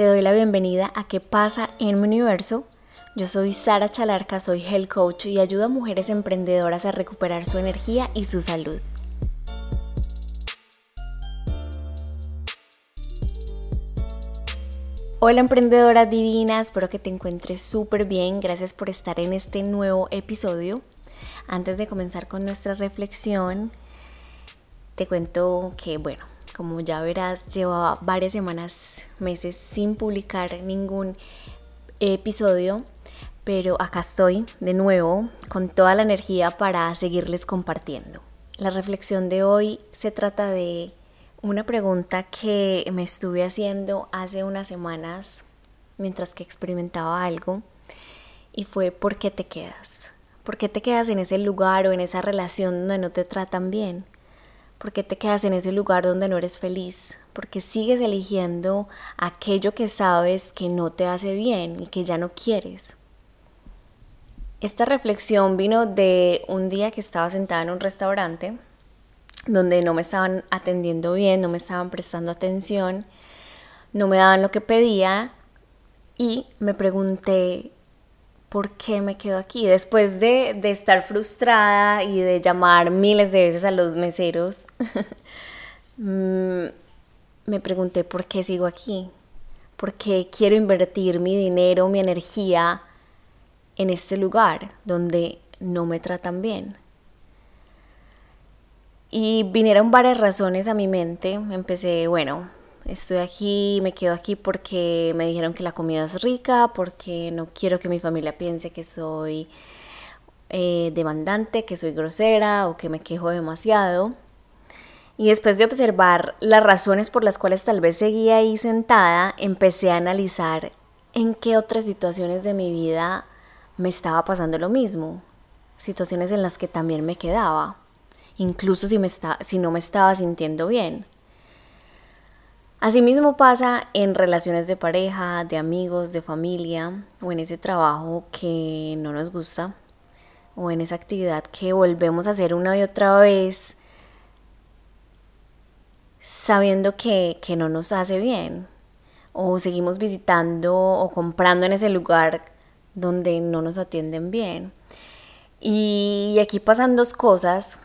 Te doy la bienvenida a ¿Qué pasa en mi universo? Yo soy Sara Chalarca, soy health coach y ayudo a mujeres emprendedoras a recuperar su energía y su salud. Hola emprendedora divina, espero que te encuentres súper bien. Gracias por estar en este nuevo episodio. Antes de comenzar con nuestra reflexión, te cuento que, bueno, como ya verás, llevaba varias semanas, meses sin publicar ningún episodio, pero acá estoy de nuevo con toda la energía para seguirles compartiendo. La reflexión de hoy se trata de una pregunta que me estuve haciendo hace unas semanas mientras que experimentaba algo y fue ¿por qué te quedas? ¿Por qué te quedas en ese lugar o en esa relación donde no te tratan bien? ¿Por qué te quedas en ese lugar donde no eres feliz? Porque sigues eligiendo aquello que sabes que no te hace bien y que ya no quieres. Esta reflexión vino de un día que estaba sentada en un restaurante donde no me estaban atendiendo bien, no me estaban prestando atención, no me daban lo que pedía y me pregunté por qué me quedo aquí. Después de, de estar frustrada y de llamar miles de veces a los meseros, mm, me pregunté por qué sigo aquí, por qué quiero invertir mi dinero, mi energía en este lugar donde no me tratan bien. Y vinieron varias razones a mi mente. Empecé, bueno, estoy aquí, me quedo aquí porque me dijeron que la comida es rica, porque no quiero que mi familia piense que soy eh, demandante, que soy grosera o que me quejo demasiado. Y después de observar las razones por las cuales tal vez seguía ahí sentada, empecé a analizar en qué otras situaciones de mi vida me estaba pasando lo mismo. Situaciones en las que también me quedaba incluso si, me si no me estaba sintiendo bien. Asimismo pasa en relaciones de pareja, de amigos, de familia o en ese trabajo que no nos gusta o en esa actividad que volvemos a hacer una y otra vez sabiendo que, que no nos hace bien o seguimos visitando o comprando en ese lugar donde no nos atienden bien. Y aquí pasan dos cosas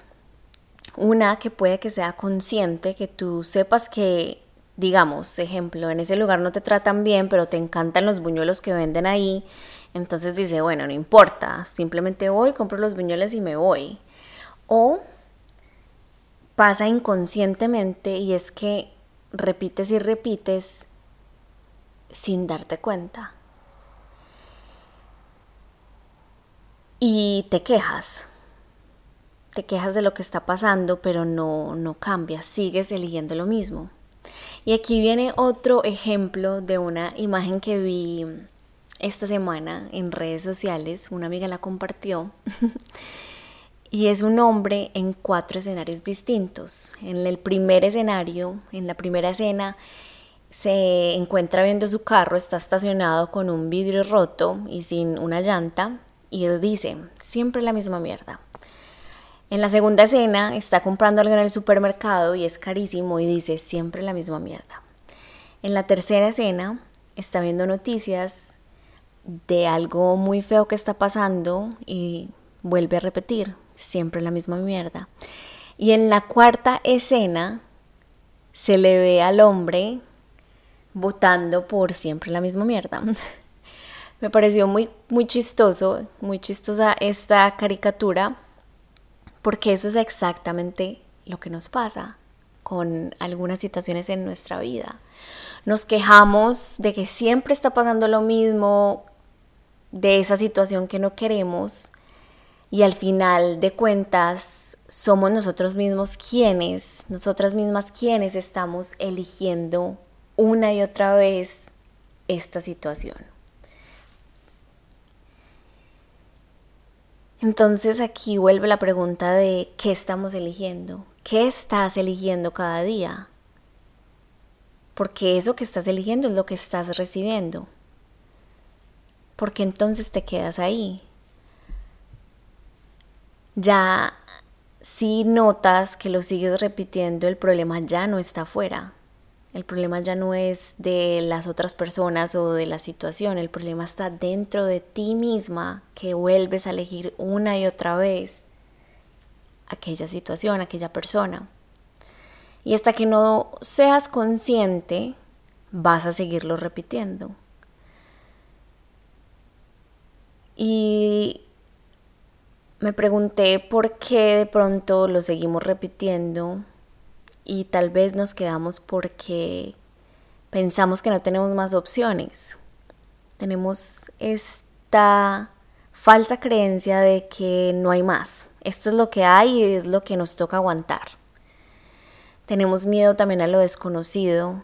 una que puede que sea consciente, que tú sepas que, digamos, ejemplo, en ese lugar no te tratan bien, pero te encantan los buñuelos que venden ahí. Entonces dice, bueno, no importa, simplemente voy, compro los buñuelos y me voy. O pasa inconscientemente y es que repites y repites sin darte cuenta. Y te quejas te quejas de lo que está pasando, pero no, no cambias, sigues eligiendo lo mismo. Y aquí viene otro ejemplo de una imagen que vi esta semana en redes sociales, una amiga la compartió, y es un hombre en cuatro escenarios distintos. En el primer escenario, en la primera escena, se encuentra viendo su carro, está estacionado con un vidrio roto y sin una llanta, y dice, siempre la misma mierda. En la segunda escena está comprando algo en el supermercado y es carísimo y dice siempre la misma mierda. En la tercera escena está viendo noticias de algo muy feo que está pasando y vuelve a repetir siempre la misma mierda. Y en la cuarta escena se le ve al hombre votando por siempre la misma mierda. Me pareció muy, muy chistoso, muy chistosa esta caricatura porque eso es exactamente lo que nos pasa con algunas situaciones en nuestra vida. Nos quejamos de que siempre está pasando lo mismo, de esa situación que no queremos y al final de cuentas somos nosotros mismos quienes, nosotras mismas quienes estamos eligiendo una y otra vez esta situación. Entonces aquí vuelve la pregunta de qué estamos eligiendo, qué estás eligiendo cada día, porque eso que estás eligiendo es lo que estás recibiendo, porque entonces te quedas ahí. Ya si notas que lo sigues repitiendo, el problema ya no está afuera, El problema ya no es de las otras personas o de la situación, el problema está dentro de ti misma que vuelves a elegir una y otra vez aquella situación, aquella persona. Y hasta que no seas consciente, vas a seguirlo repitiendo. Y me pregunté por qué de pronto lo seguimos repitiendo y tal vez nos quedamos porque pensamos que no tenemos más opciones. Tenemos esta falsa creencia de que no hay más. Esto es lo que hay y es lo que nos toca aguantar. Tenemos miedo también a lo desconocido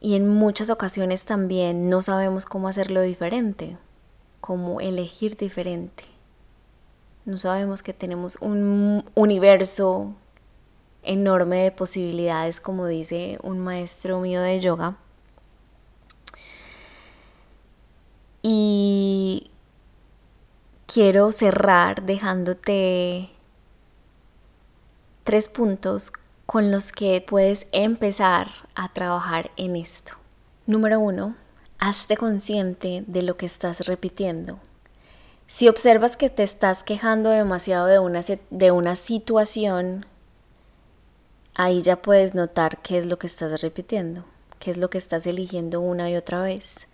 y en muchas ocasiones también no sabemos cómo hacerlo diferente, cómo elegir diferente. No sabemos que tenemos un universo enorme de posibilidades, como dice un maestro mío de yoga. Y quiero cerrar dejándote tres puntos con los que puedes empezar a trabajar en esto. Número uno, hazte consciente de lo que estás repitiendo. Si observas que te estás quejando demasiado de una, de una situación, ahí ya puedes notar qué es lo que estás repitiendo, qué es lo que estás eligiendo una y otra vez.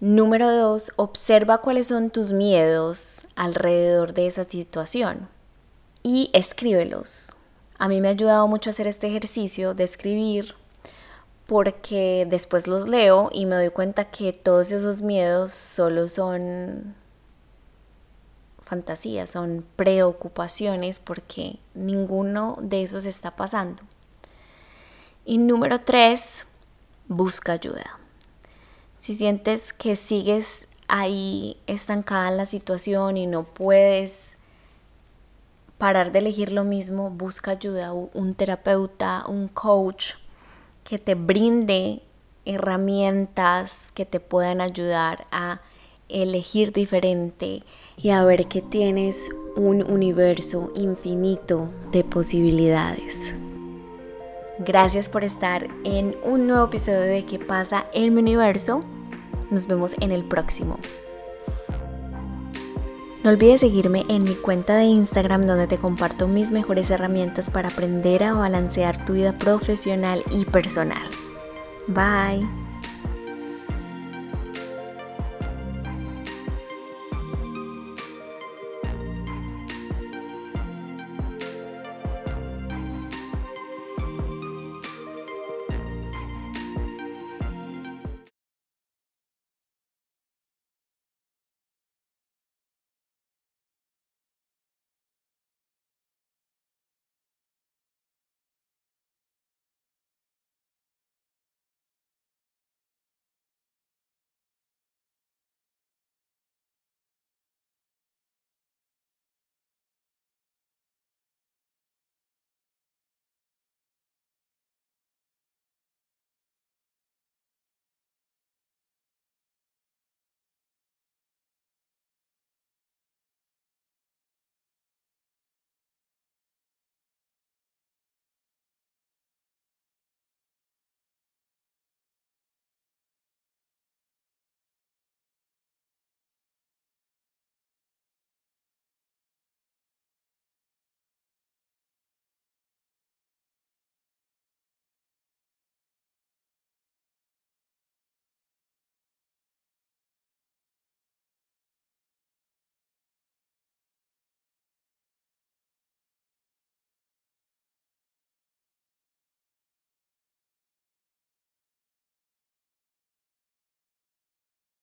Número dos, observa cuáles son tus miedos alrededor de esa situación y escríbelos. A mí me ha ayudado mucho hacer este ejercicio de escribir porque después los leo y me doy cuenta que todos esos miedos solo son fantasías, son preocupaciones porque ninguno de esos está pasando. Y número tres, busca ayuda. Si sientes que sigues ahí estancada en la situación y no puedes parar de elegir lo mismo, busca ayuda, un terapeuta, un coach que te brinde herramientas que te puedan ayudar a elegir diferente y a ver que tienes un universo infinito de posibilidades. Gracias por estar en un nuevo episodio de ¿Qué pasa en mi universo? Nos vemos en el próximo. No olvides seguirme en mi cuenta de Instagram donde te comparto mis mejores herramientas para aprender a balancear tu vida profesional y personal. Bye.